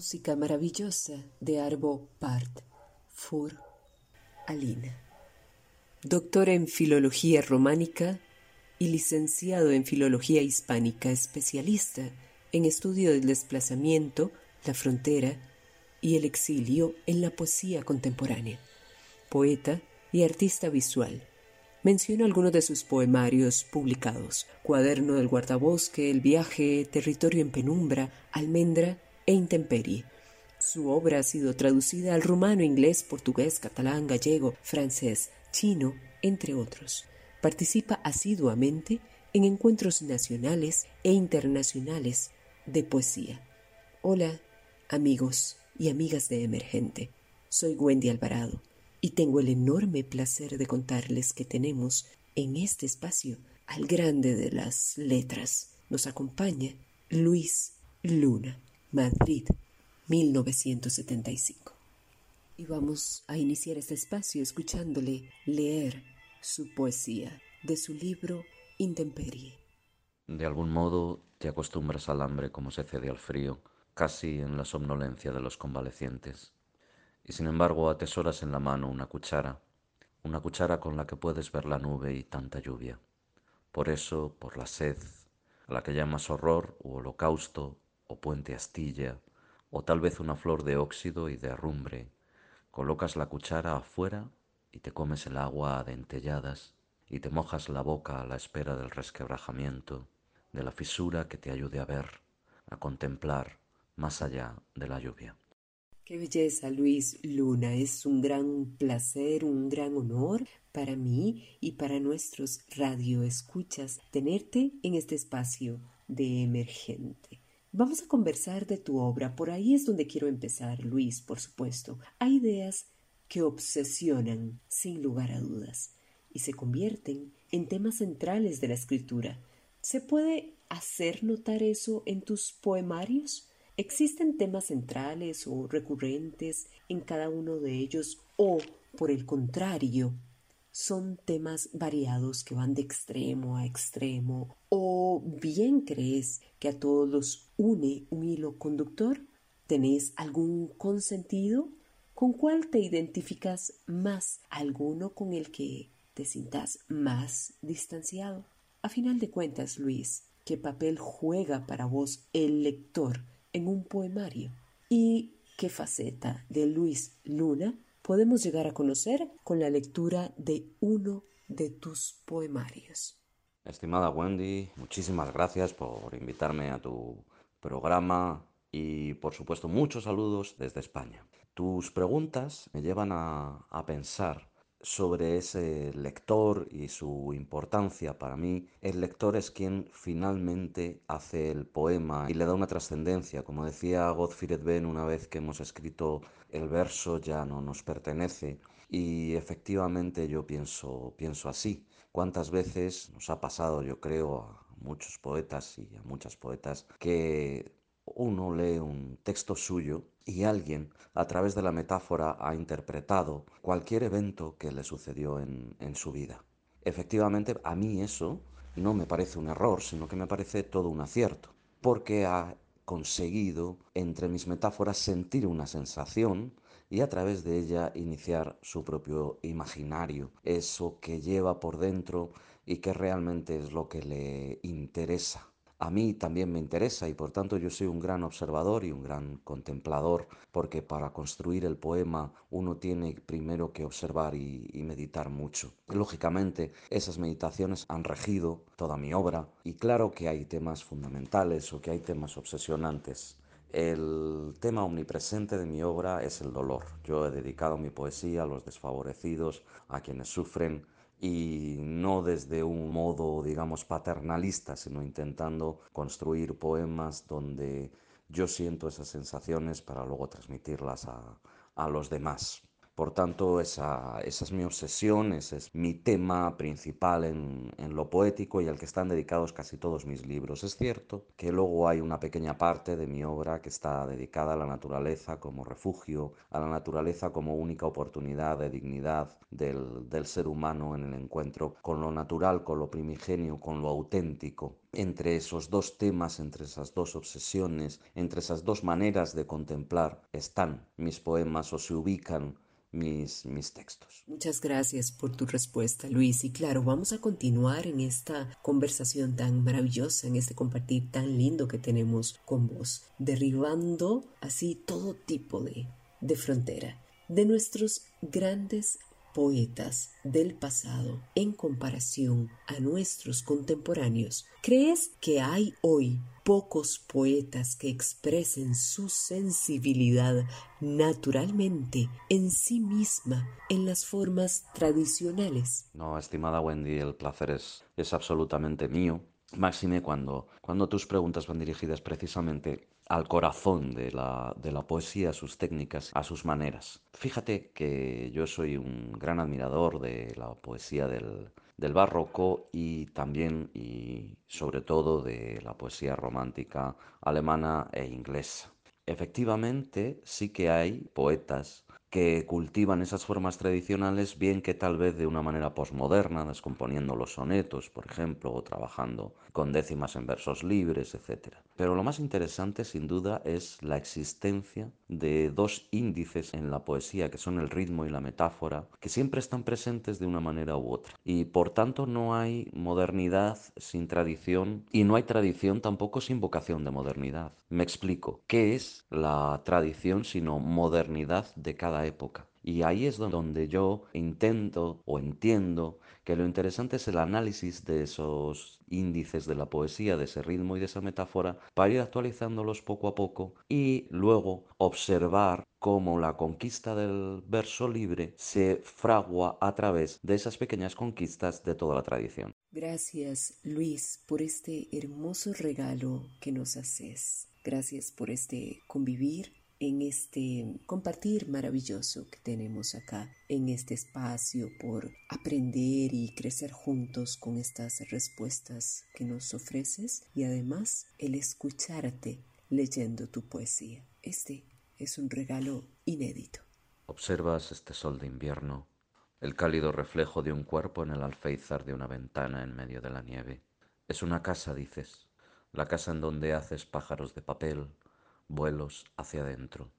Música maravillosa de Arvo Part, Fur Alina. Doctor en Filología Románica y licenciado en Filología Hispánica, especialista en estudio del desplazamiento, la frontera y el exilio en la poesía contemporánea. Poeta y artista visual. Menciono algunos de sus poemarios publicados: Cuaderno del guardabosque, El viaje, Territorio en penumbra, Almendra e intemperie. Su obra ha sido traducida al rumano, inglés, portugués, catalán, gallego, francés, chino, entre otros. Participa asiduamente en encuentros nacionales e internacionales de poesía. Hola, amigos y amigas de Emergente. Soy Wendy Alvarado y tengo el enorme placer de contarles que tenemos en este espacio al grande de las letras. Nos acompaña Luis Luna. Madrid, 1975. Y vamos a iniciar este espacio escuchándole leer su poesía de su libro Intemperie. De algún modo te acostumbras al hambre como se cede al frío, casi en la somnolencia de los convalecientes. Y sin embargo atesoras en la mano una cuchara, una cuchara con la que puedes ver la nube y tanta lluvia. Por eso, por la sed, a la que llamas horror u holocausto o puente astilla, o tal vez una flor de óxido y de herrumbre. Colocas la cuchara afuera y te comes el agua a dentelladas y te mojas la boca a la espera del resquebrajamiento, de la fisura que te ayude a ver, a contemplar más allá de la lluvia. Qué belleza, Luis Luna. Es un gran placer, un gran honor para mí y para nuestros radioescuchas tenerte en este espacio de emergente. Vamos a conversar de tu obra. Por ahí es donde quiero empezar, Luis, por supuesto. Hay ideas que obsesionan, sin lugar a dudas, y se convierten en temas centrales de la escritura. ¿Se puede hacer notar eso en tus poemarios? ¿Existen temas centrales o recurrentes en cada uno de ellos o, por el contrario, son temas variados que van de extremo a extremo o bien crees que a todos los une un hilo conductor? ¿Tenés algún consentido? ¿Con cuál te identificas más? ¿Alguno con el que te sientas más distanciado? A final de cuentas, Luis, ¿qué papel juega para vos el lector en un poemario. ¿Y qué faceta de Luis Luna podemos llegar a conocer con la lectura de uno de tus poemarios? Estimada Wendy, muchísimas gracias por invitarme a tu programa y por supuesto muchos saludos desde España. Tus preguntas me llevan a, pensar sobre ese lector y su importancia para mí, el lector es quien finalmente hace el poema y le da una trascendencia. Como decía Godfried Ben una vez que hemos escrito el verso ya no nos pertenece y efectivamente yo pienso, pienso así. ¿Cuántas veces nos ha pasado, yo creo, a muchos poetas y a muchas poetas que uno lee un texto suyo y alguien, a través de la metáfora, ha interpretado cualquier evento que le sucedió en, en, su vida. Efectivamente, a mí eso no me parece un error, sino que me parece todo un acierto, porque ha conseguido, entre mis metáforas, sentir una sensación y a través de ella iniciar su propio imaginario, eso que lleva por dentro y que realmente es lo que le interesa a mí también me interesa y por tanto yo soy un gran observador y un gran contemplador porque para construir el poema uno tiene primero que observar y, meditar mucho. Lógicamente esas meditaciones han regido toda mi obra y claro que hay temas fundamentales o que hay temas obsesionantes. El tema omnipresente de mi obra es el dolor. Yo he dedicado mi poesía a los desfavorecidos, a quienes sufren, y no desde un modo, digamos, paternalista, sino intentando construir poemas donde yo siento esas sensaciones para luego transmitirlas a, a los demás. Por tanto, esa, esa, es mi obsesión, ese es mi tema principal en, lo poético y al que están dedicados casi todos mis libros. Es cierto que luego hay una pequeña parte de mi obra que está dedicada a la naturaleza como refugio, a la naturaleza como única oportunidad de dignidad del, del ser humano en el encuentro con lo natural, con lo primigenio, con lo auténtico entre esos dos temas, entre esas dos obsesiones, entre esas dos maneras de contemplar, están mis poemas o se ubican mis, mis textos. Muchas gracias por tu respuesta, Luis. Y claro, vamos a continuar en esta conversación tan maravillosa, en este compartir tan lindo que tenemos con vos, derribando así todo tipo de, de frontera de nuestros grandes poetas del pasado en comparación a nuestros contemporáneos, ¿crees que hay hoy pocos poetas que expresen su sensibilidad naturalmente en sí misma en las formas tradicionales? No, estimada Wendy, el placer es, es absolutamente mío. Máxime cuando, cuando tus preguntas van dirigidas precisamente al corazón de la, de la, poesía, a sus técnicas, a sus maneras. Fíjate que yo soy un gran admirador de la poesía del, del barroco y también y sobre todo de la poesía romántica alemana e inglesa. Efectivamente, sí que hay poetas que cultivan esas formas tradicionales, bien que tal vez de una manera posmoderna, descomponiendo los sonetos, por ejemplo, o trabajando con décimas en versos libres, etc. Pero lo más interesante, sin duda, es la existencia de dos índices en la poesía, que son el ritmo y la metáfora, que siempre están presentes de una manera u otra. Y por tanto no hay modernidad sin tradición, y no hay tradición tampoco sin vocación de modernidad. Me explico, ¿qué es la tradición sino modernidad de cada época. Y ahí es donde yo intento o entiendo que lo interesante es el análisis de esos índices de la poesía, de ese ritmo y de esa metáfora, para ir actualizándolos poco a poco y luego observar cómo la conquista del verso libre se fragua a través de esas pequeñas conquistas de toda la tradición. Gracias, Luis, por este hermoso regalo que nos haces. Gracias por este convivir en este compartir maravilloso que tenemos acá en este espacio por aprender y crecer juntos con estas respuestas que nos ofreces y además el escucharte leyendo tu poesía. Este es un regalo inédito. Observas este sol de invierno, el cálido reflejo de un cuerpo en el alféizar de una ventana en medio de la nieve. Es una casa, dices, la casa en donde haces pájaros de papel, vuelos hacia adentro.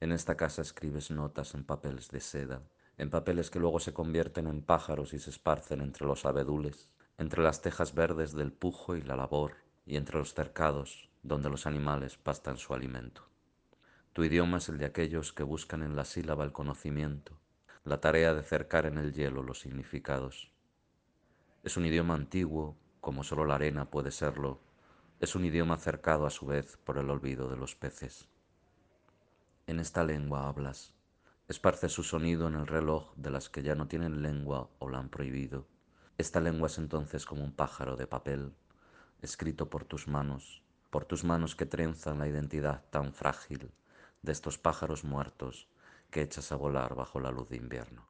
En esta casa escribes notas en papeles de seda, en papeles que luego se convierten en pájaros y se esparcen entre los abedules, entre las tejas verdes del pujo y la labor, y entre los cercados donde los animales pastan su alimento. Tu idioma es el de aquellos que buscan en la sílaba el conocimiento, la tarea de cercar en el hielo los significados. Es un idioma antiguo, como solo la arena puede serlo, es un idioma cercado a su vez por el olvido de los peces. En esta lengua hablas, esparce su sonido en el reloj de las que ya no tienen lengua o la han prohibido. Esta lengua es entonces como un pájaro de papel, escrito por tus manos, por tus manos que trenzan la identidad tan frágil de estos pájaros muertos que echas a volar bajo la luz de invierno.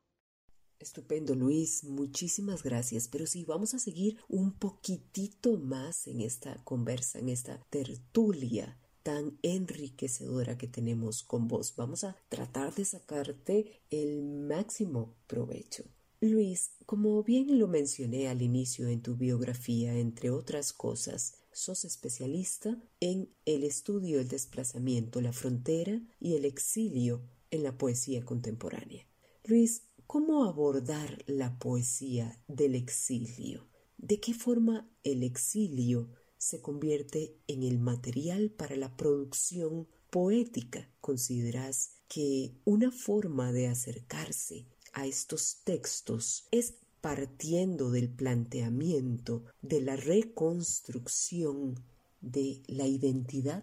Estupendo, Luis. Muchísimas gracias. Pero sí, vamos a seguir un poquitito más en esta conversa, en esta tertulia tan enriquecedora que tenemos con vos. Vamos a tratar de sacarte el máximo provecho. Luis, como bien lo mencioné al inicio en tu biografía, entre otras cosas, sos especialista en el estudio del desplazamiento, la frontera y el exilio en la poesía contemporánea. Luis, ¿Cómo abordar la poesía del exilio? ¿De qué forma el exilio se convierte en el material para la producción poética? ¿Consideras que una forma de acercarse a estos textos es partiendo del planteamiento de la reconstrucción de la identidad?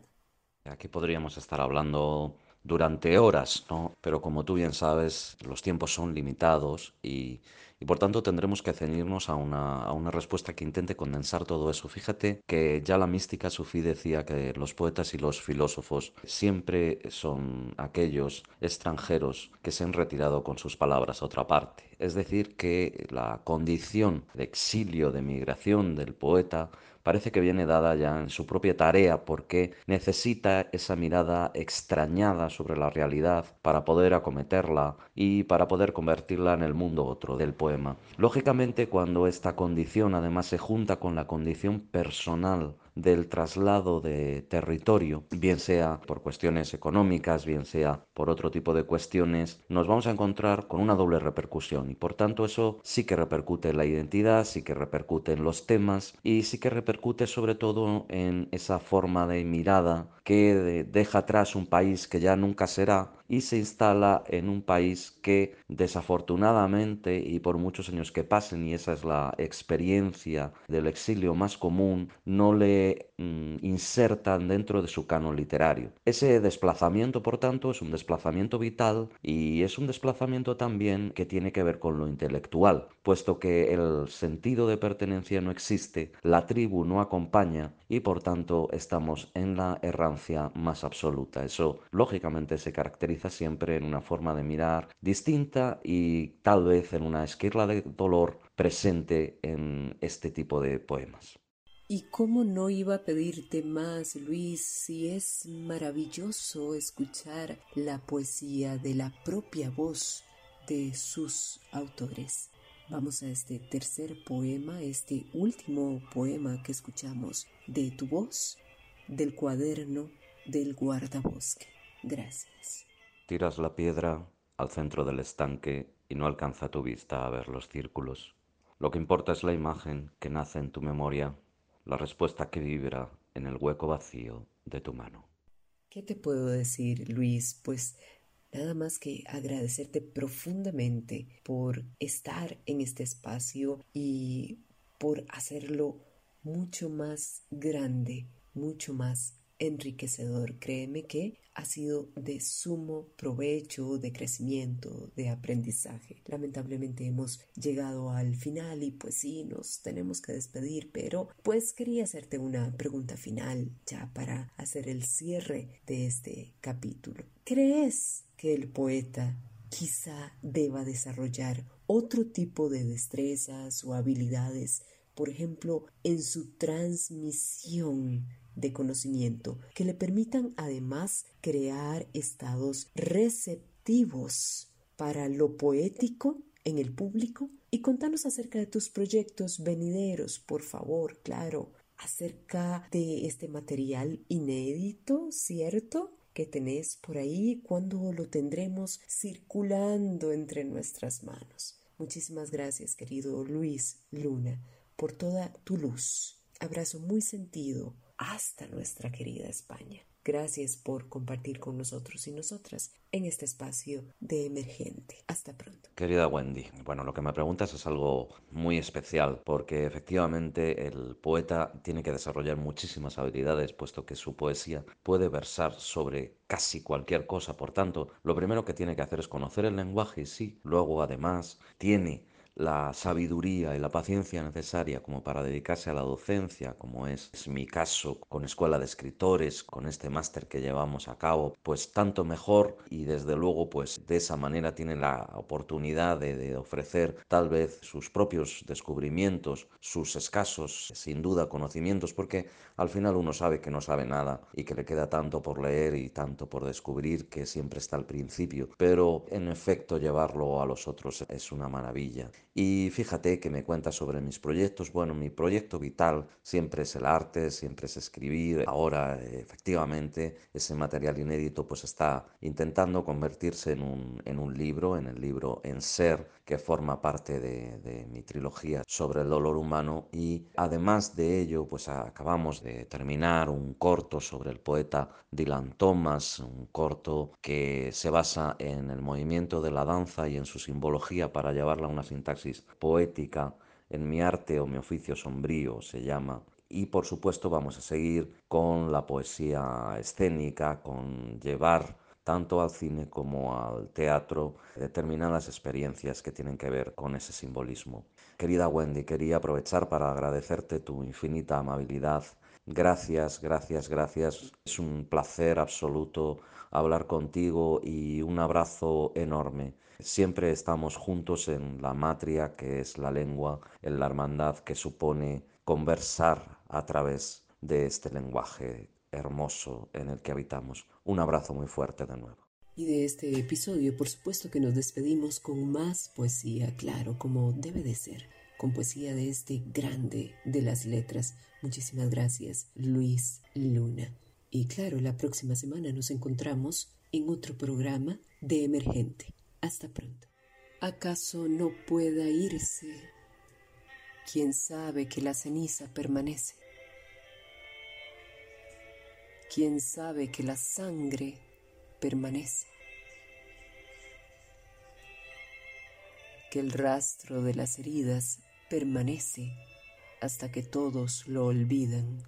Aquí podríamos estar hablando durante horas, ¿no? Pero como tú bien sabes, los tiempos son limitados y, y por tanto tendremos que ceñirnos a una, a una, respuesta que intente condensar todo eso. Fíjate que ya la mística sufí decía que los poetas y los filósofos siempre son aquellos extranjeros que se han retirado con sus palabras a otra parte. Es decir, que la condición de exilio, de migración del poeta parece que viene dada ya en su propia tarea porque necesita esa mirada extrañada sobre la realidad para poder acometerla y para poder convertirla en el mundo otro del poema. Lógicamente cuando esta condición además se junta con la condición personal del traslado de territorio, bien sea por cuestiones económicas, bien sea por otro tipo de cuestiones, nos vamos a encontrar con una doble repercusión. Y por tanto eso sí que repercute en la identidad, sí que repercute en los temas y sí que repercute sobre todo en esa forma de mirada que deja atrás un país que ya nunca será y se instala en un país que desafortunadamente y por muchos años que pasen y esa es la experiencia del exilio más común no le mm, insertan dentro de su canon literario. Ese desplazamiento por tanto es un desplazamiento vital y es un desplazamiento también que tiene que ver con lo intelectual, puesto que el sentido de pertenencia no existe, la tribu no acompaña y por tanto estamos en la errancia más absoluta. Eso lógicamente se caracteriza siempre en una forma de mirar distinta y tal vez en una esquirla de dolor presente en este tipo de poemas. ¿Y cómo no iba a pedirte más, Luis, si es maravilloso escuchar la poesía de la propia voz de sus autores? Vamos a este tercer poema, este último poema que escuchamos de tu voz, del cuaderno del guardabosque. Gracias. Tiras la piedra al centro del estanque y no alcanza tu vista a ver los círculos. Lo que importa es la imagen que nace en tu memoria, la respuesta que vibra en el hueco vacío de tu mano. ¿Qué te puedo decir, Luis? Pues nada más que agradecerte profundamente por estar en este espacio y por hacerlo mucho más grande, mucho más enriquecedor. Créeme que ha sido de sumo provecho, de crecimiento, de aprendizaje. Lamentablemente hemos llegado al final y pues sí, nos tenemos que despedir, pero pues quería hacerte una pregunta final ya para hacer el cierre de este capítulo. ¿Crees que el poeta quizá deba desarrollar otro tipo de destrezas o habilidades, por ejemplo, en su transmisión de conocimiento que le permitan además crear estados receptivos para lo poético en el público y contanos acerca de tus proyectos venideros, por favor, claro, acerca de este material inédito, ¿cierto? que tenés por ahí, cuando lo tendremos circulando entre nuestras manos. Muchísimas gracias, querido Luis Luna, por toda tu luz. Abrazo muy sentido hasta nuestra querida España. Gracias por compartir con nosotros y nosotras en este espacio de emergente. Hasta pronto. Querida Wendy, bueno, lo que me preguntas es algo muy especial porque efectivamente el poeta tiene que desarrollar muchísimas habilidades puesto que su poesía puede versar sobre casi cualquier cosa. Por tanto, lo primero que tiene que hacer es conocer el lenguaje y sí, luego además tiene la sabiduría y la paciencia necesaria como para dedicarse a la docencia, como es, mi caso con Escuela de Escritores, con este máster que llevamos a cabo, pues tanto mejor y desde luego pues de esa manera tiene la oportunidad de, de ofrecer tal vez sus propios descubrimientos, sus escasos sin duda conocimientos, porque al final uno sabe que no sabe nada y que le queda tanto por leer y tanto por descubrir que siempre está al principio, pero en efecto llevarlo a los otros es una maravilla. Y fíjate que me cuenta sobre mis proyectos. Bueno, mi proyecto vital siempre es el arte, siempre es escribir. Ahora, efectivamente, ese material inédito pues está intentando convertirse en un, en un libro, en el libro En Ser, que forma parte de, mi trilogía sobre el dolor humano. Y además de ello, pues acabamos de terminar un corto sobre el poeta Dylan Thomas, un corto que se basa en el movimiento de la danza y en su simbología para llevarla a una sintaxis poética, en mi arte o mi oficio sombrío se llama. Y por supuesto vamos a seguir con la poesía escénica, con llevar tanto al cine como al teatro determinadas experiencias que tienen que ver con ese simbolismo. Querida Wendy, quería aprovechar para agradecerte tu infinita amabilidad. Gracias, gracias, gracias. Es un placer absoluto hablar contigo y un abrazo enorme. Siempre estamos juntos en la matria que es la lengua, en la hermandad que supone conversar a través de este lenguaje hermoso en el que habitamos. Un abrazo muy fuerte de nuevo. Y de este episodio, por supuesto que nos despedimos con más poesía, claro, como debe de ser, con poesía de este grande de las letras. Muchísimas gracias, Luis Luna. Y claro, la próxima semana nos encontramos en otro programa de Emergente. Hasta pronto. ¿Acaso no pueda irse? ¿Quién sabe que la ceniza permanece? ¿Quién sabe que la sangre permanece? Que el rastro de las heridas permanece hasta que todos lo olvidan.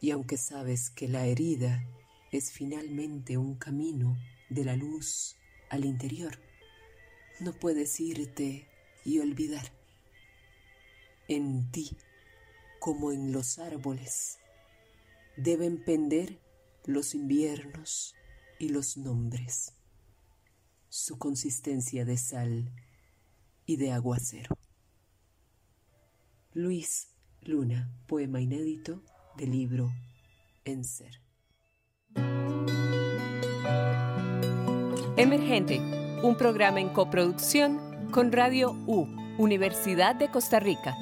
Y aunque sabes que la herida es finalmente un camino de la luz al interior. No puedes irte y olvidar. En ti, como en los árboles, deben pender los inviernos y los nombres, su consistencia de sal y de aguacero. Luis Luna, poema inédito del libro En Ser. Emergente, un programa en coproducción con Radio U, Universidad de Costa Rica.